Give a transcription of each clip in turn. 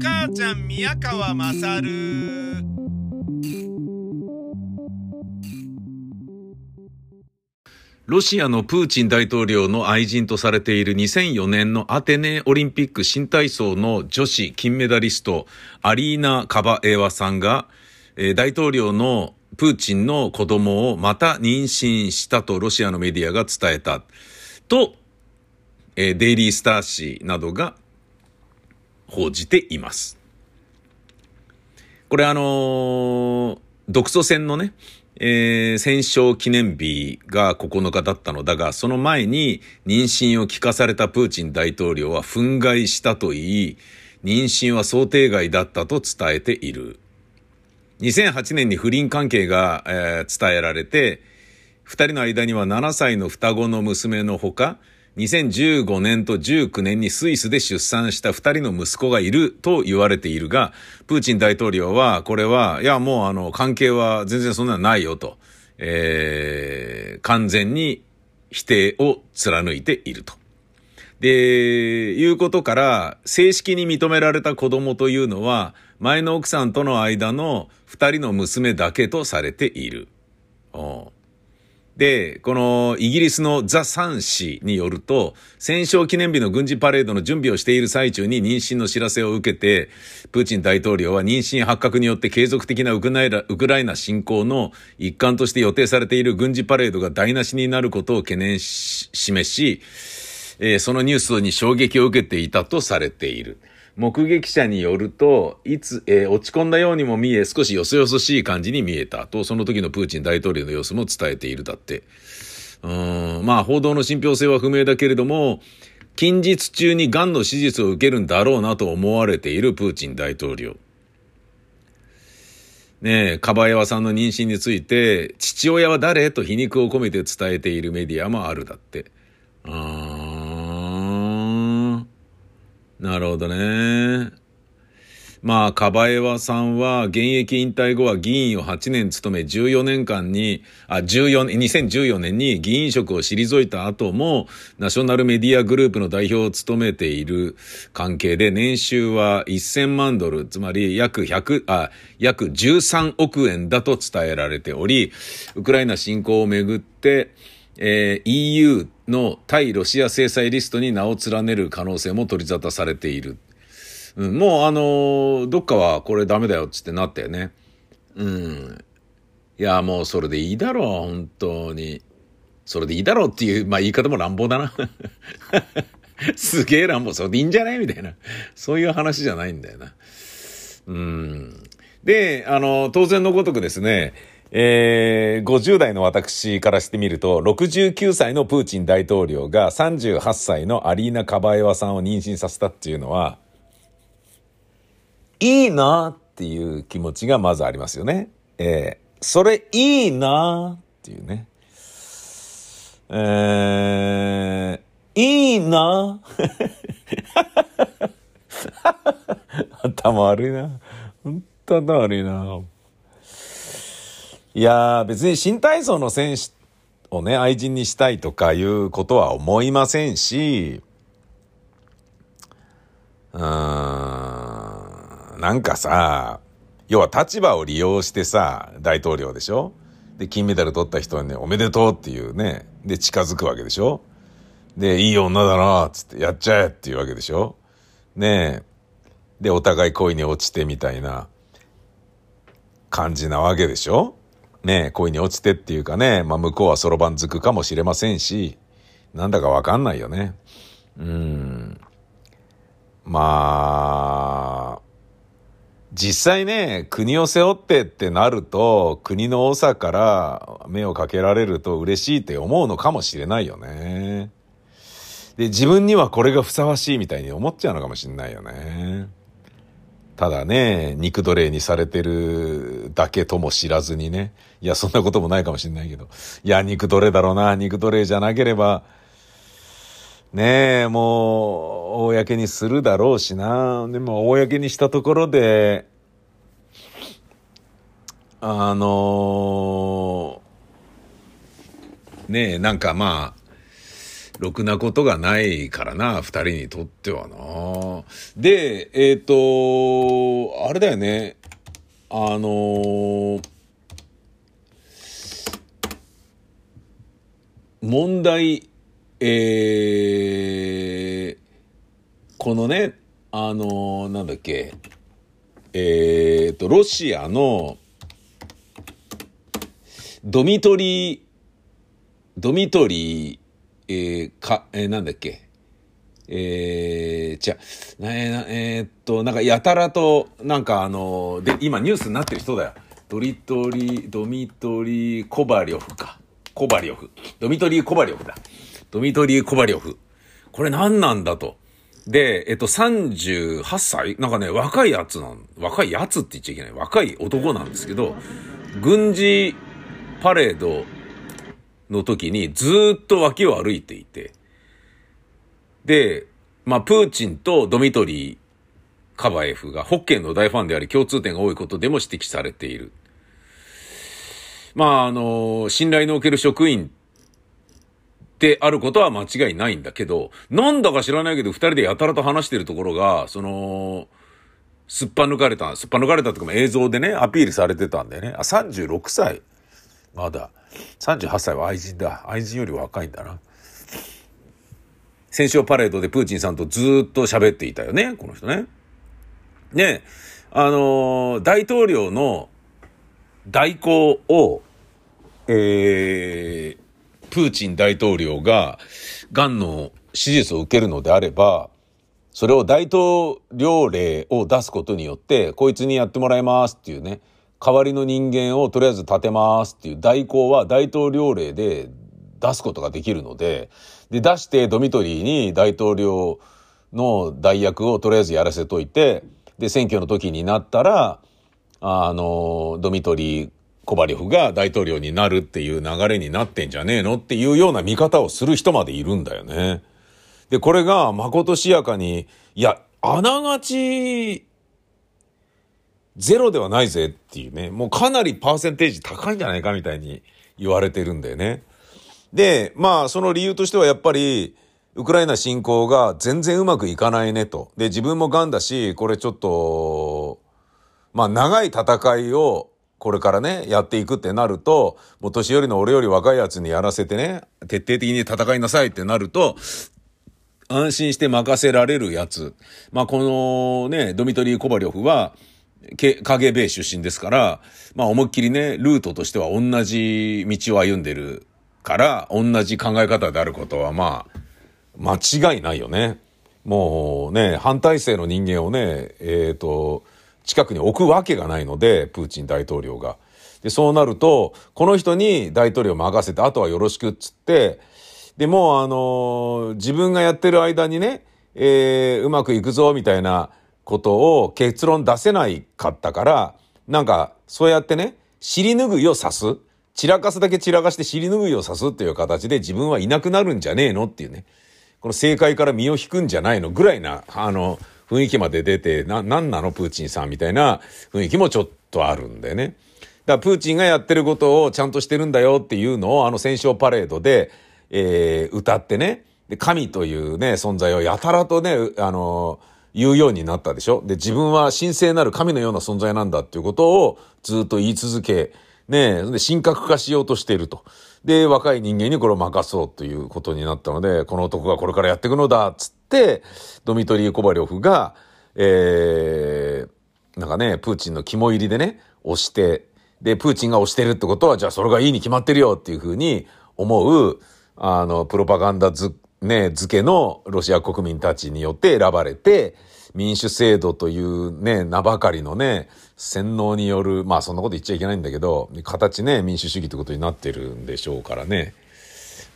母ちゃん宮川まさるロシアのプーチン大統領の愛人とされている2004年のアテネオリンピック新体操の女子金メダリストアリーナ・カバエワさんが、えー、大統領のプーチンの子供をまた妊娠したとロシアのメディアが伝えた。と、えー、デイリースター紙などが報じています。これあのー、独ソ戦のね、えー、戦勝記念日が9日だったのだが、その前に妊娠を聞かされたプーチン大統領は憤慨したと言い、妊娠は想定外だったと伝えている。2008年に不倫関係が、えー、伝えられて、二人の間には7歳の双子の娘のほか、2015年と19年にスイスで出産した二人の息子がいると言われているが、プーチン大統領は、これは、いや、もうあの、関係は全然そんなのないよと、えー、完全に否定を貫いていると。で、いうことから、正式に認められた子供というのは、前の奥さんとの間の二人の娘だけとされている。で、このイギリスのザ・サン紙によると、戦勝記念日の軍事パレードの準備をしている最中に妊娠の知らせを受けて、プーチン大統領は妊娠発覚によって継続的なウクライナ侵攻の一環として予定されている軍事パレードが台無しになることを懸念し、示し、えー、そのニュースに衝撃を受けていたとされている。目撃者によると、いつ、えー、落ち込んだようにも見え、少しよそよそしい感じに見えたと、その時のプーチン大統領の様子も伝えているだって。うん、まあ、報道の信憑性は不明だけれども、近日中に癌の手術を受けるんだろうなと思われているプーチン大統領。ねえ、カバエワさんの妊娠について、父親は誰？と皮肉を込めて伝えているメディアもあるだって。あなるほどね。まあ、カバエワさんは現役引退後は議員を8年務め14年間に、あ、14年、2014年に議員職を退いた後も、ナショナルメディアグループの代表を務めている関係で、年収は1000万ドル、つまり約100、あ、約13億円だと伝えられており、ウクライナ侵攻をめぐって、えー、EU の対ロシア制裁リストに名を連ねる可能性も取り沙汰されている。うん、もうあのー、どっかはこれダメだよっつってなったよね。うん。いや、もうそれでいいだろう、本当に。それでいいだろうっていう、まあ言い方も乱暴だな。すげえ乱暴、それでいいんじゃないみたいな。そういう話じゃないんだよな。うん。で、あの、当然のごとくですね、えー、50代の私からしてみると、69歳のプーチン大統領が38歳のアリーナ・カバエワさんを妊娠させたっていうのは、いいなっていう気持ちがまずありますよね。えー、それいいなっていうね。えー、いいな 頭悪いな。本当頭悪いな。いやー、別に新体操の選手をね、愛人にしたいとかいうことは思いませんし、うーん、なんかさ、要は立場を利用してさ、大統領でしょ？で、金メダル取った人にね、おめでとうっていうね、で、近づくわけでしょ？で、いい女だなつって、やっちゃえっていうわけでしょ？ねえ。で、お互い恋に落ちてみたいな感じなわけでしょ？ね、恋に落ちてっていうかね、まあ向こうはそろばんづくかもしれませんし、なんだかわかんないよね。うん。まあ、実際ね、国を背負ってってなると、国の長から目をかけられると嬉しいって思うのかもしれないよね。で、自分にはこれがふさわしいみたいに思っちゃうのかもしれないよね。ただね、肉奴隷にされてるだけとも知らずにね。いや、そんなこともないかもしれないけど。いや、肉奴隷だろうな。肉奴隷じゃなければ、ねえ、もう、公にするだろうしな。でも、公にしたところで、あのねえ、なんかまあ、ろくなことがないからな、二人にとってはな。で、えっ、と、あれだよね。あのー問題、えー、このね、あのーなんだっけ、えー、と、ロシアの、ドミトリー、ドミトリー、えー、か、えーなんだっけ、えー、じゃ、えーえっと、なんかやたらと、なんかあの、で、今ニュースになってる人だよ。ドリトリ、ドミトリー・コバリョフか。コバリョフ。ドミトリー・コバリョフだ。ドミトリー・コバリョフ。これ何なんだと。で、えっと、38歳？なんかね、若いやつなん、若いやつって言っちゃいけない。若い男なんですけど、軍事パレードの時にずっと脇を歩いていて、で、まあ、プーチンとドミトリー・カバエフがホッケーの大ファンであり共通点が多いことでも指摘されている。まあ、あの、信頼のおける職員であることは間違いないんだけど、なんだか知らないけど二人でやたらと話してるところが、その、すっぱ抜かれた、すっぱ抜かれたとかも映像でね、アピールされてたんだよね。あ、36歳。まだ。38歳は愛人だ。愛人より若いんだな。戦勝パレードでプーチンさんとずっと喋っていたよね、この人ね。で、あのー大統領の代行を、えー、プーチン大統領が、癌の手術を受けるのであれば、それを大統領令を出すことによって、こいつにやってもらいますっていうね、代わりの人間をとりあえず立てますっていう代行は大統領令で出すことができるので、で、出してドミトリーに大統領の代役をとりあえずやらせといて、で、選挙の時になったら、あの、ドミトリー・コバリョフが大統領になるっていう流れになってんじゃねえのっていうような見方をする人までいるんだよね。で、これが、まことしやかに、いや、あながち、ゼロではないぜっていうね、もうかなりパーセンテージ高いんじゃないかみたいに言われてるんだよね。で、まあ、その理由としてはやっぱり、ウクライナ侵攻が全然うまくいかないねと。で、自分も癌だし、これちょっと、まあ、長い戦いを、これからね、やっていくってなると、もう年寄りの俺より若いやつにやらせてね、徹底的に戦いなさいってなると、安心して任せられるやつ。まあ、このね、ドミトリー・コバリョフは、け KGB 出身ですから、まあ、思いっきりね、ルートとしては同じ道を歩んでるから、同じ考え方であることは、まあ、間違いないよね。もうね、反体制の人間をね、えっ、と、近くに置くわけがないので、プーチン大統領が。で、そうなると、この人に大統領任せて、あとはよろしくっつって、で、もうあのー自分がやってる間にね、えーうまくいくぞ、みたいなことを結論出せないかったから、なんか、そうやってね、尻拭いを刺す。散らかすだけ散らかして尻拭いを刺すっていう形で自分はいなくなるんじゃねえのっていうね。この政界から身を引くんじゃないのぐらいな、あの、雰囲気まで出て、な、なんなの？プーチンさんみたいな雰囲気もちょっとあるんだよね。だからプーチンがやってることをちゃんとしてるんだよっていうのをあの戦勝パレードで、えー歌ってね、で、神というね、存在をやたらとね、あの言うようになったでしょで、自分は神聖なる神のような存在なんだっていうことをずっと言い続け、ねで、神格化しようとしていると。で、若い人間にこれを任そうということになったので、この男がこれからやっていくのだ、つって、ドミトリー・コバリョフが、えー、なんかね、プーチンの肝入りでね、押して、で、プーチンが押してるってことは、じゃあそれがいいに決まってるよっていうふうに思う、あの、プロパガンダず、ね、付けのロシア国民たちによって選ばれて、民主制度というね、名ばかりのね、洗脳による、まあそんなこと言っちゃいけないんだけど、形ね、民主主義ってことになってるんでしょうからね。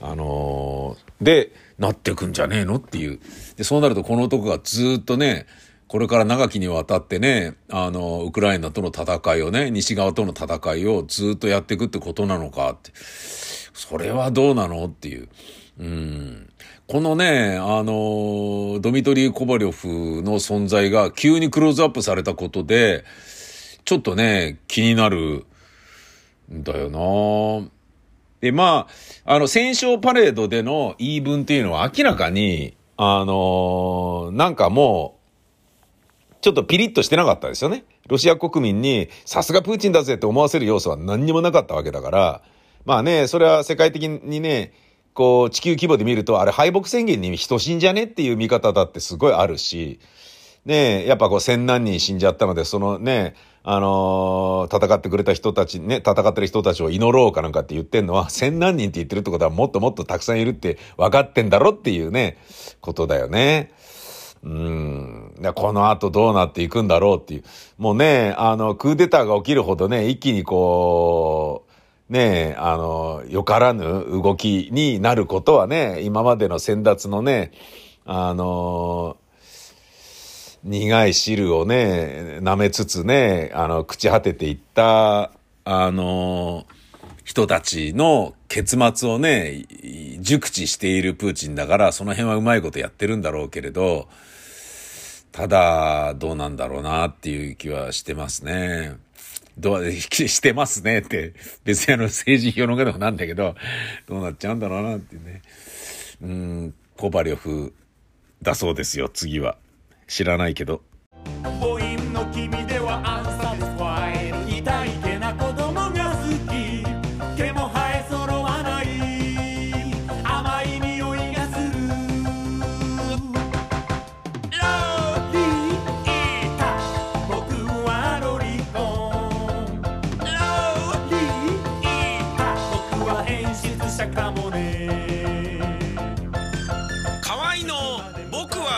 あのーで、なってくんじゃねえのっていう。で、そうなるとこの男がずっとね、これから長きにわたってね、あの、ウクライナとの戦いをね、西側との戦いをずっとやっていくってことなのかって。それはどうなのっていう。うん。このね、あの、ドミトリー・コバリョフの存在が急にクローズアップされたことで、ちょっとね、気になるんだよなで、まあ、あの、戦勝パレードでの言い分っていうのは明らかに、あのなんかもう、ちょっとピリッとしてなかったですよね。ロシア国民に、さすがプーチンだぜって思わせる要素は何にもなかったわけだから、まあね、それは世界的にね、こう、地球規模で見ると、あれ敗北宣言に等しいんじゃねっていう見方だってすごいあるし、ねやっぱこう千何人死んじゃったので、そのね、あのー戦ってくれた人たち、ね、戦ってる人たちを祈ろうかなんかって言ってんのは、千何人って言ってるってことはもっともっとたくさんいるって分かってんだろっていうね、ことだよね。うん。この後どうなっていくんだろうっていう。もうね、あの、クーデターが起きるほどね、一気にこう、ねあの、よからぬ動きになることはね、今までの先達のね、あの、苦い汁をね、舐めつつね、あの、朽ち果てていった、あの、人たちの結末をね、熟知しているプーチンだから、その辺はうまいことやってるんだろうけれど、ただ、どうなんだろうなっていう気はしてますね。どう、してますねって、別にあの政治評論家でもなんだけど、どうなっちゃうんだろうなっていうね。うん、コバリョフだそうですよ、次は。知らないけど。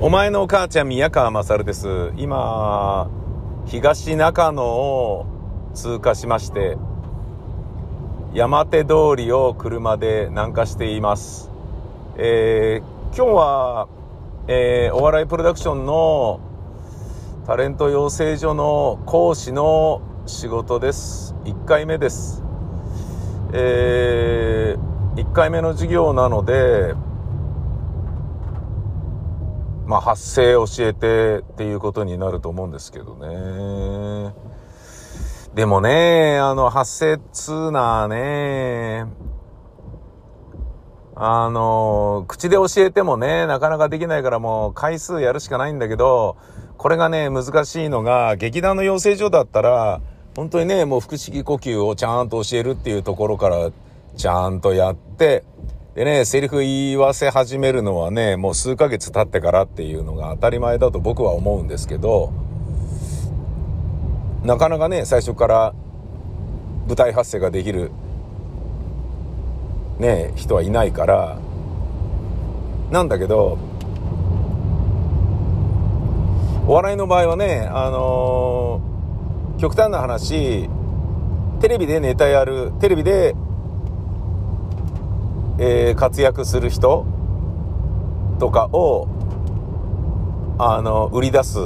お前のお母ちゃん宮川勝です。今、東中野を通過しまして、山手通りを車で南下しています。えー今日は、えーお笑いプロダクションのタレント養成所の講師の仕事です。1回目です。え1回目の授業なので、まあ、発声教えてっていうことになると思うんですけどね。でもね、あの、発声っつうなね、あの、口で教えてもね、なかなかできないからもう回数やるしかないんだけど、これがね、難しいのが、劇団の養成所だったら、本当にね、もう腹式呼吸をちゃんと教えるっていうところから、ちゃんとやって、でね、セリフ言わせ始めるのはね、もう数ヶ月経ってからっていうのが当たり前だと僕は思うんですけど、なかなかね、最初から舞台発声ができる、ね、人はいないから、なんだけど、お笑いの場合はね、あのー極端な話、テレビでネタやる、テレビでえー活躍する人とかを、あの、売り出す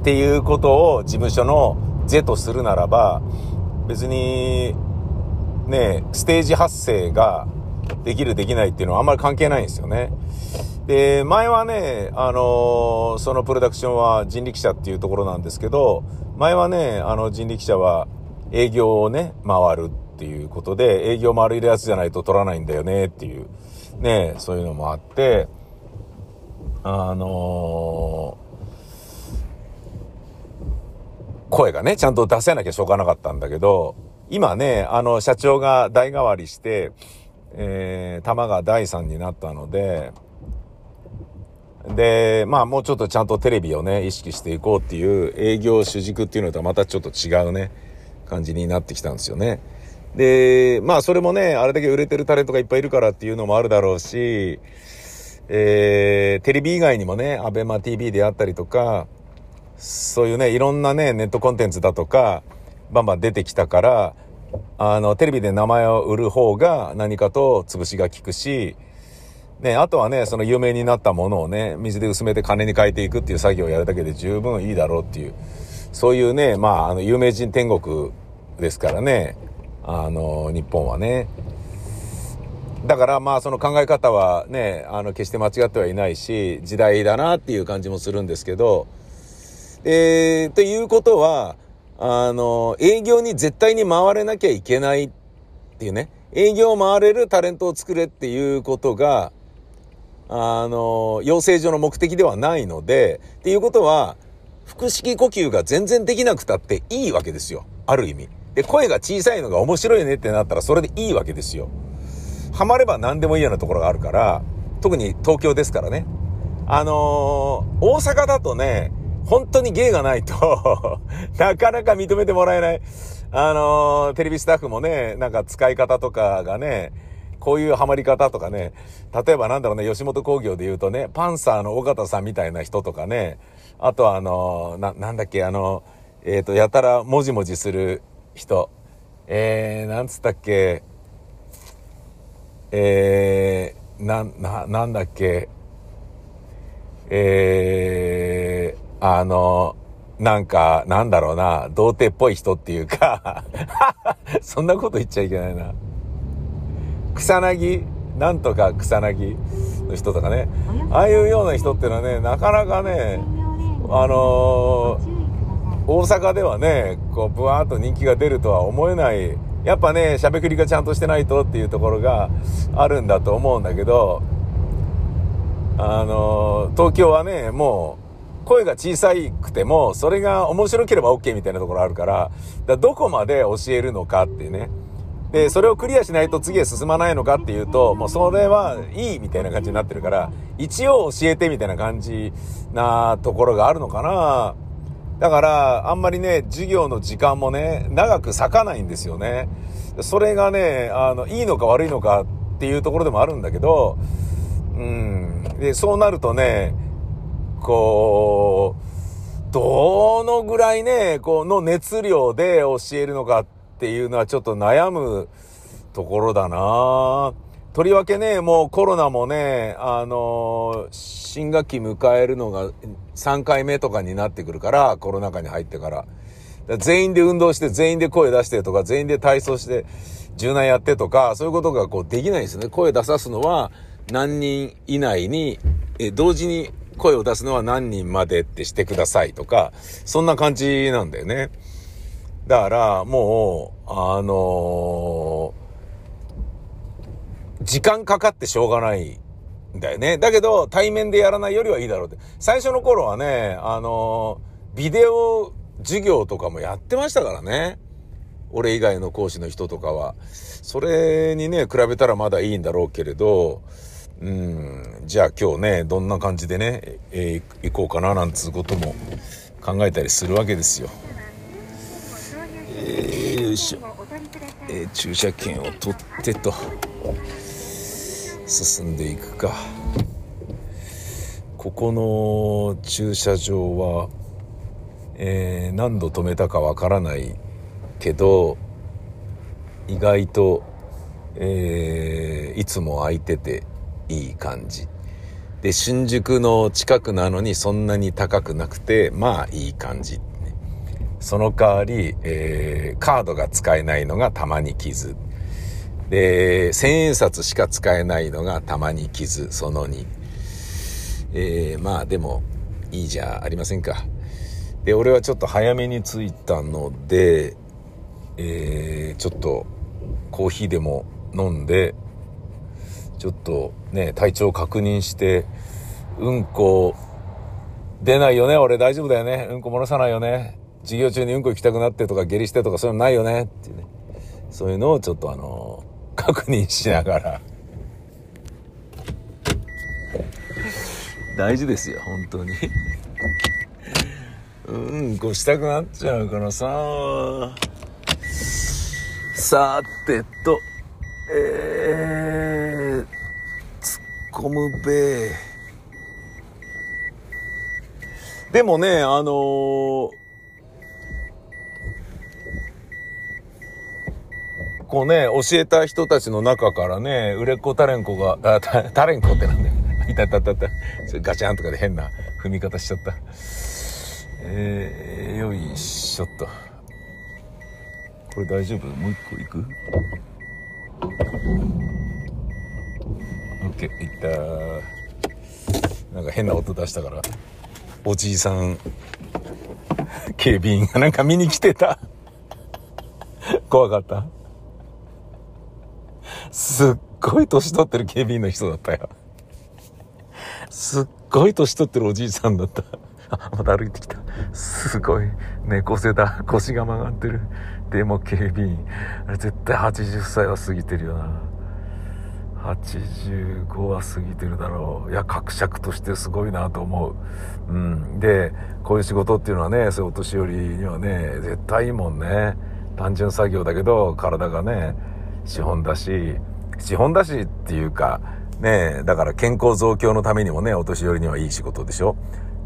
っていうことを事務所の是とするならば、別に、ね、ステージ発声ができるできないっていうのはあんまり関係ないんですよね。で、前はね、あのそのプロダクションは人力車っていうところなんですけど、前はね、あの人力車は営業をね、回るっていうことで、営業回れるやつじゃないと取らないんだよねっていう、ね、そういうのもあって、あの声がね、ちゃんと出せなきゃしょうがなかったんだけど、今ね、あの、社長が代替わりして、えー、玉が第3になったので、で、まあもうちょっとちゃんとテレビをね、意識していこうっていう営業主軸っていうのとはまたちょっと違うね、感じになってきたんですよね。で、まあそれもね、あれだけ売れてるタレントがいっぱいいるからっていうのもあるだろうし、えー、テレビ以外にもね、アベマ TV であったりとか、そういうね、いろんなね、ネットコンテンツだとか、バンバン出てきたから、あの、テレビで名前を売る方が何かと潰しが効くし、ね、あとはね、その有名になったものをね、水で薄めて金に変えていくっていう作業をやるだけで十分いいだろうっていう、そういうね、まあ、あの、有名人天国ですからね、あの、日本はね。だからまあその考え方はね、あの決して間違ってはいないし、時代だなっていう感じもするんですけど、えー、ということは、あの、営業に絶対に回れなきゃいけないっていうね、営業を回れるタレントを作れっていうことが、あの、養成所の目的ではないので、っていうことは、腹式呼吸が全然できなくたっていいわけですよ。ある意味。で、声が小さいのが面白いねってなったらそれでいいわけですよ。ハマれば何でもいいようなところがあるから、特に東京ですからね。あのー大阪だとね、本当に芸がないと、なかなか認めてもらえない。あのーテレビスタッフもね、なんか使い方とかがね、こういうハマり方とかね、例えばなんだろうね、吉本興業で言うとね、パンサーの尾形さんみたいな人とかね、あとはあのーな、なんだっけ、あの、えっ、と、やたらもじもじする人。えー、なんつったっけ、えー、なん、な、なんだっけ、えー、あの、なんか、なんだろうな、童貞っぽい人っていうか、そんなこと言っちゃいけないな。草薙？なんとか草薙の人とかね。ああいうような人っていうのはね、なかなかね、あのー大阪ではね、こう、ブワーっと人気が出るとは思えない。やっぱね、しゃべくりがちゃんとしてないとっていうところがあるんだと思うんだけど、あの、東京はね、もう、声が小さくても、それが面白ければ OK みたいなところあるから、だどこまで教えるのかっていうね。で、それをクリアしないと次へ進まないのかっていうと、もうそれはいいみたいな感じになってるから、一応教えてみたいな感じなところがあるのかな。だから、あんまりね、授業の時間もね、長く割かないんですよね。それがね、あの、いいのか悪いのかっていうところでもあるんだけど、うん。で、そうなるとね、こう、どのぐらいね、こ、の熱量で教えるのかっていうのはちょっと悩むところだなぁとりわけね、もうコロナもね、あの新学期迎えるのが3回目とかになってくるから、コロナ禍に入ってから。から全員で運動して、全員で声出してとか、全員で体操して、柔軟やってとか、そういうことがこうできないんですね。声出さすのは何人以内に、え、同時に声を出すのは何人までってしてくださいとか、そんな感じなんだよね。だから、もう、あの時間かかってしょうがないんだよね。だけど、対面でやらないよりはいいだろうって。最初の頃はね、あのビデオ授業とかもやってましたからね。俺以外の講師の人とかは。それにね、比べたらまだいいんだろうけれど、うん、じゃあ今日ね、どんな感じでね、えー行こうかななんつうことも考えたりするわけですよ。えーよいしょ。えー駐車券を取ってと、進んでいくか。ここの駐車場は、えー何度止めたかわからないけど、意外と、えーいつも空いてていい感じ。で、新宿の近くなのにそんなに高くなくて、まあいい感じ。その代わり、えーカードが使えないのがたまに傷。で、千円札しか使えないのがたまに傷、その2。えーまあでも、いいじゃありませんか。で、俺はちょっと早めに着いたので、えーちょっとコーヒーでも飲んで、ちょっとね、体調確認して、うんこ、出ないよね俺大丈夫だよねうんこ漏らさないよね授業中にうんこ行きたくなってとか下痢してとかそういうのないよねっていうね。そういうのをちょっとあの、確認しながら。大事ですよ、本当に。うんこしたくなっちゃうからさ。さてと、えー、突っ込むべでもね、あのーこうね、教えた人たちの中からね、売れっ子タレンコが、あ、タタレンコってなんだよ。いたいたいたた。ガチャンとかで変な踏み方しちゃった。えー、よいしょっと。これ大丈夫？もう一個いく ?OK、いったなんか変な音出したから、おじいさん、警備員がなんか見に来てた。怖かった。すっごい年取ってる警備員の人だったよ。すっごい年取ってるおじいさんだった。あ、また歩いてきた。すごい。猫背だ。腰が曲がってる。でも警備員。あれ絶対80歳は過ぎてるよな。85は過ぎてるだろう。いや、格尺としてすごいなと思う。うん。で、こういう仕事っていうのはね、そういうお年寄りにはね、絶対いいもんね。単純作業だけど、体がね、資本だし、資本だしっていうか、ねだから健康増強のためにもね、お年寄りにはいい仕事でしょ？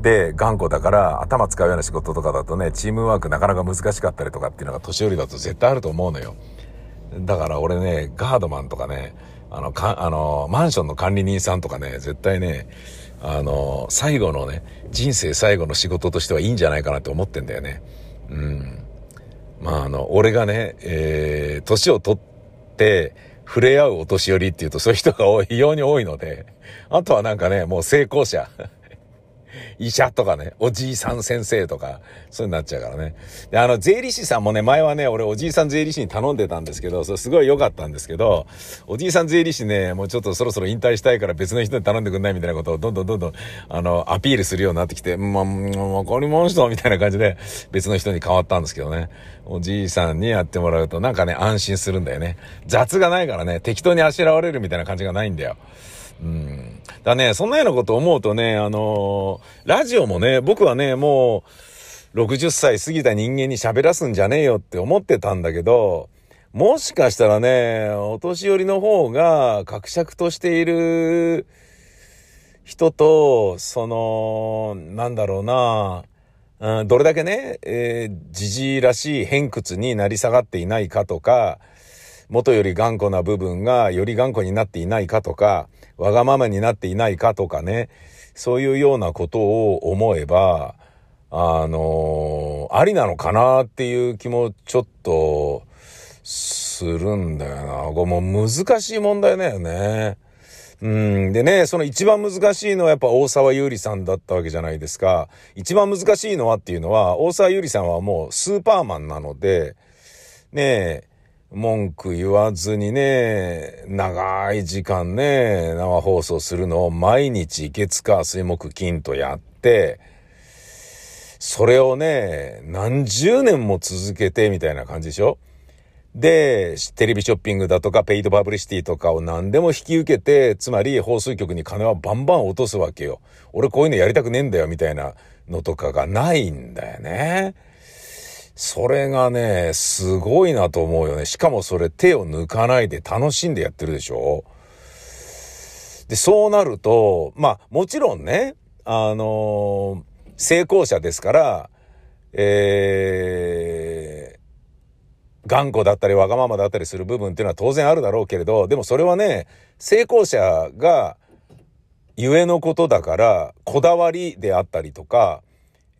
で、頑固だから頭使うような仕事とかだとね、チームワークなかなか難しかったりとかっていうのが年寄りだと絶対あると思うのよ。だから俺ね、ガードマンとかね、あの、か、あの、マンションの管理人さんとかね、絶対ね、あの、最後のね、人生最後の仕事としてはいいんじゃないかなって思ってんだよね。うん。まあ、あの、俺がね、えー、年を取って、触れ合うお年寄りっていうとそういう人が多い、非常に多いので、あとはなんかね、もう成功者。医者とかね、おじいさん先生とか、そうになっちゃうからね。で、あの、税理士さんもね、前はね、俺おじいさん税理士に頼んでたんですけど、それすごい良かったんですけど、おじいさん税理士ね、もうちょっとそろそろ引退したいから別の人に頼んでくんないみたいなことをどんどんどんどん、あの、アピールするようになってきて、まあ、もうわかりました、みたいな感じで、別の人に変わったんですけどね。おじいさんにやってもらうと、なんかね、安心するんだよね。雑がないからね、適当にあしらわれるみたいな感じがないんだよ。うん。だね、そんなようなこと思うとね、あのーラジオもね、僕はね、もう、60歳過ぎた人間に喋らすんじゃねえよって思ってたんだけど、もしかしたらね、お年寄りの方が格尺としている人と、その、なんだろうな、うん、どれだけね、えー、じじいらしい偏屈になり下がっていないかとか、元より頑固な部分がより頑固になっていないかとか、わがままになっていないかとかね、そういうようなことを思えば、あのありなのかなっていう気もちょっとするんだよな。これもう難しい問題だよね。うん。でね、その一番難しいのはやっぱ大沢優里さんだったわけじゃないですか。一番難しいのはっていうのは、大沢優里さんはもうスーパーマンなので、ねえ、文句言わずにね、長い時間ね、生放送するのを毎日月火水木金とやって、それをね、何十年も続けてみたいな感じでしょ？で、テレビショッピングだとか、ペイドパブリシティとかを何でも引き受けて、つまり放送局に金はバンバン落とすわけよ。俺こういうのやりたくねえんだよ、みたいなのとかがないんだよね。それがね、すごいなと思うよね。しかもそれ手を抜かないで楽しんでやってるでしょ？で、そうなると、まあ、もちろんね、あのー成功者ですから、えー、頑固だったりわがままだったりする部分っていうのは当然あるだろうけれど、でもそれはね、成功者がゆえのことだから、こだわりであったりとか、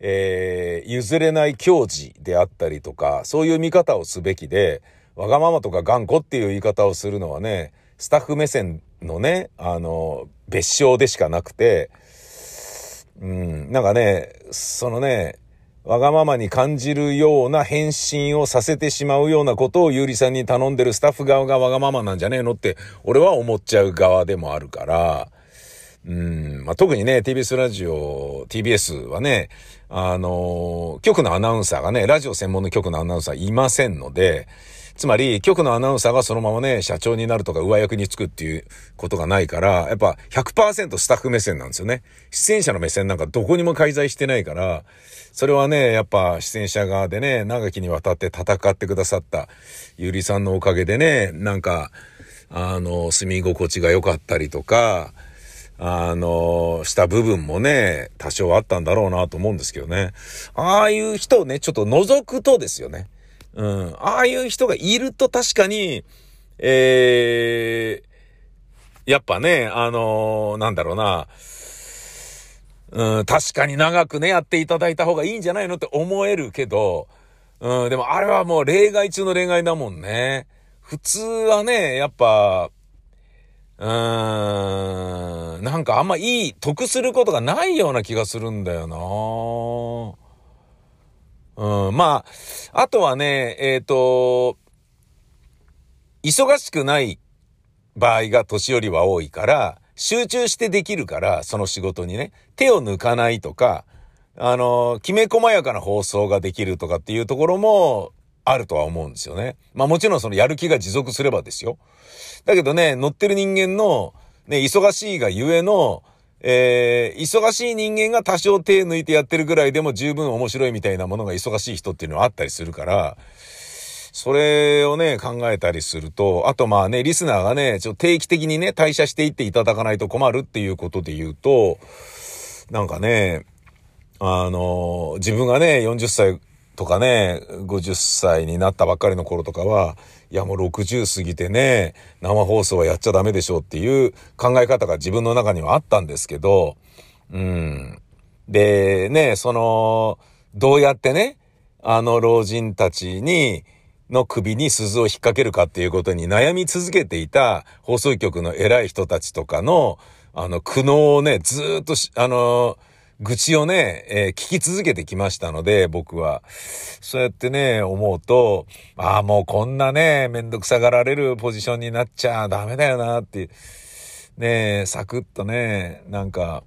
えー譲れない矜持であったりとか、そういう見方をすべきで、わがままとか頑固っていう言い方をするのはね、スタッフ目線のね、あの、別称でしかなくて、うん、なんかね、そのね、わがままに感じるような返信をさせてしまうようなことをゆうりさんに頼んでるスタッフ側がわがままなんじゃねえのって、俺は思っちゃう側でもあるから、うん、まあ、特にね、TBS ラジオ、TBS はね、あの局のアナウンサーがね、ラジオ専門の局のアナウンサーいませんので、つまり、局のアナウンサーがそのままね、社長になるとか上役につくっていうことがないから、やっぱ100%スタッフ目線なんですよね。出演者の目線なんかどこにも介在してないから、それはね、やっぱ出演者側でね、長きにわたって戦ってくださったゆりさんのおかげでね、なんか、あの、住み心地が良かったりとか、あの、した部分もね、多少あったんだろうなと思うんですけどね。ああいう人をね、ちょっと覗くとですよね。うん。ああいう人がいると確かに、えー、やっぱね、あのなんだろうな、うん、確かに長くね、やっていただいた方がいいんじゃないのって思えるけど、うん、でもあれはもう例外中の例外だもんね。普通はね、やっぱ、うーん、なんかあんまいい、得することがないような気がするんだよな。うん、まあ、あとはね、えっ、と、忙しくない場合が年寄りは多いから、集中してできるから、その仕事にね、手を抜かないとか、あの、きめ細やかな放送ができるとかっていうところもあるとは思うんですよね。まあもちろんそのやる気が持続すればですよ。だけどね、乗ってる人間の、ね、忙しいがゆえの、えー、忙しい人間が多少手抜いてやってるぐらいでも十分面白いみたいなものが忙しい人っていうのはあったりするから、それをね、考えたりすると、あとまあね、リスナーがね、ちょっと定期的にね、退社していっていただかないと困るっていうことで言うと、なんかね、あの、自分がね、40歳とかね、50歳になったばっかりの頃とかは、いやもう60過ぎてね、生放送はやっちゃダメでしょうっていう考え方が自分の中にはあったんですけど、うん。で、ね、その、どうやってね、あの老人たちに、の首に鈴を引っ掛けるかっていうことに悩み続けていた放送局の偉い人たちとかの、あの、苦悩をね、ずっとし、あの、愚痴をね、えー聞き続けてきましたので、僕は。そうやってね、思うと、ああ、もうこんなね、めんどくさがられるポジションになっちゃダメだよなって。ねえ、サクッとね、なんか、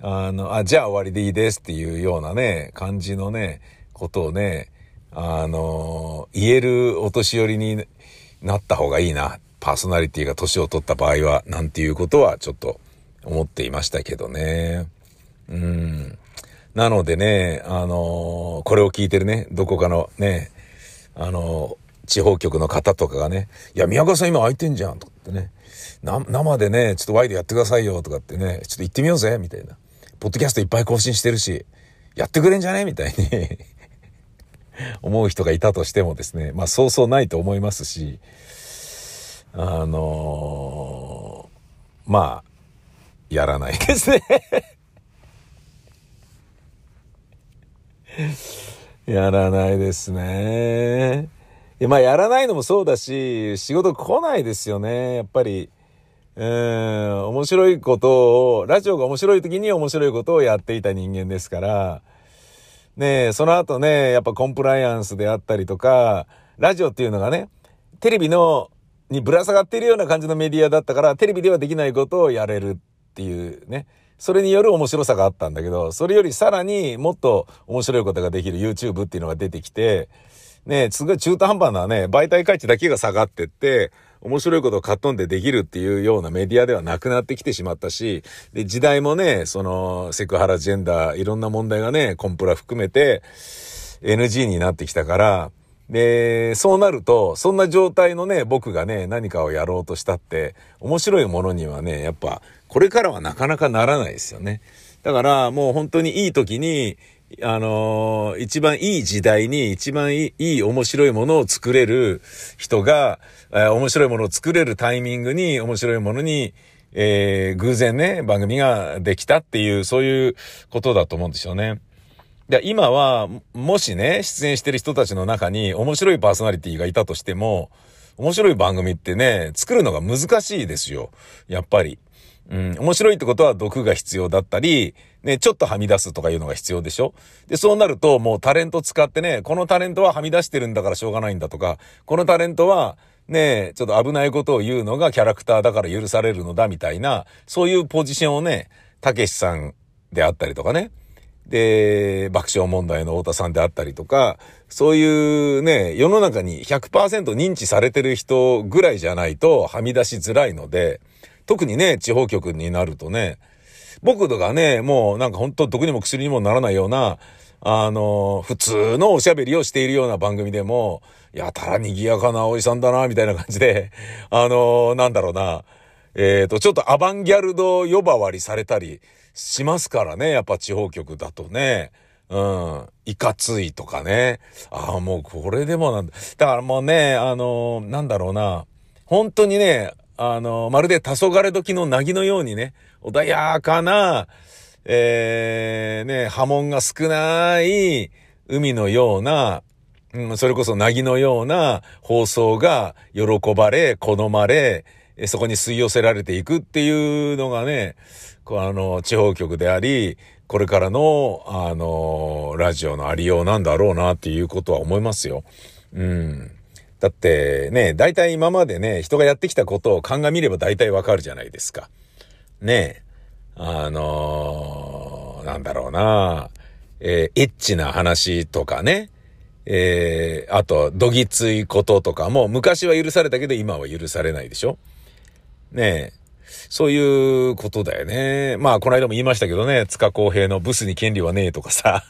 あの、あ、じゃあ終わりでいいですっていうようなね、感じのね、ことをね、あの、言えるお年寄りになった方がいいな。パーソナリティが年を取った場合は、なんていうことはちょっと思っていましたけどね。うん。なのでね、あのこれを聞いてるね、どこかのね、あの地方局の方とかがね、いや、宮川さん今空いてんじゃん、とかってね、生でね、ちょっとワイでやってくださいよ、とかってね、ちょっと行ってみようぜ、みたいな。ポッドキャストいっぱい更新してるし、やってくれんじゃね？みたいに 思う人がいたとしてもですね、まあそうそうないと思いますし、あのまあ、やらないですね。やらないですね。まあやらないのもそうだし、仕事来ないですよね。やっぱり、うん、面白いことを、ラジオが面白い時に面白いことをやっていた人間ですから、ねえ、その後ね、やっぱコンプライアンスであったりとか、ラジオっていうのがね、テレビの、にぶら下がっているような感じのメディアだったから、テレビではできないことをやれるっていうね。それによる面白さがあったんだけど、それよりさらにもっと面白いことができる YouTube っていうのが出てきて、ね、すごい中途半端なね、媒体価値だけが下がってって、面白いことをかっ飛んでできるっていうようなメディアではなくなってきてしまったし、で、時代もね、その、セクハラジェンダー、いろんな問題がね、コンプラ含めて、NG になってきたから、で、そうなると、そんな状態のね、僕がね、何かをやろうとしたって、面白いものにはね、やっぱ、これからはなかなかならないですよね。だから、もう本当にいい時に、あのー一番いい時代に一番いい面白いものを作れる人が、えー面白いものを作れるタイミングに面白いものに、えー偶然ね、番組ができたっていう、そういうことだと思うんですよね。で今は、もしね、出演してる人たちの中に面白いパーソナリティがいたとしても、面白い番組ってね、作るのが難しいですよ。やっぱり。うん、面白いってことは毒が必要だったり、ね、ちょっとはみ出すとかいうのが必要でしょで、そうなるともうタレント使ってね、このタレントははみ出してるんだからしょうがないんだとか、このタレントは、ね、ちょっと危ないことを言うのがキャラクターだから許されるのだみたいな、そういうポジションをね、たけしさんであったりとかね、で、爆笑問題の太田さんであったりとか、そういうね、世の中に100%認知されてる人ぐらいじゃないとはみ出しづらいので、特にね、地方局になるとね、僕とかね、もうなんか本当毒にも薬にもならないような、あの、普通のおしゃべりをしているような番組でも、やたら賑やかなおじさんだな、みたいな感じで、あの、なんだろうな、えっ、と、ちょっとアバンギャルド呼ばわりされたりしますからね、やっぱ地方局だとね。うん。いかついとかね。ああ、もうこれでもなんだ。だからもうね、あのなんだろうな。本当にね、あのまるで黄昏時の凪のようにね、穏やかな、えー、ね、波紋が少ない海のような、うん、それこそ凪のような放送が喜ばれ、好まれ、そこに吸い寄せられていくっていうのがね、こあの、地方局であり、これからの、あの、ラジオのありようなんだろうなっていうことは思いますよ。うん。だってね、大体今までね、人がやってきたことを鑑みれば大体わかるじゃないですか。ねあのー、なんだろうな、えー、エッチな話とかね、えー、あと、どぎついこととかも昔は許されたけど今は許されないでしょねえ。そういうことだよね。まあ、この間も言いましたけどね、塚公平のブスに権利はねえとかさ。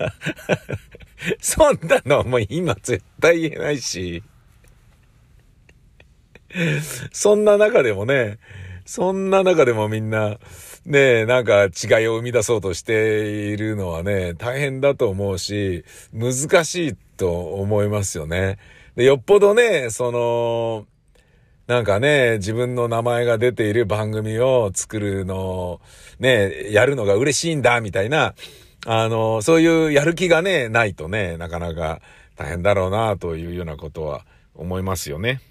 そんなのもう今絶対言えないし。そんな中でもね、そんな中でもみんな、ねなんか違いを生み出そうとしているのはね、大変だと思うし、難しいと思いますよね。で、よっぽどね、その、なんかね、自分の名前が出ている番組を作るのね、やるのが嬉しいんだ、みたいな、あの、そういうやる気がね、ないとね、なかなか大変だろうな、というようなことは思いますよね。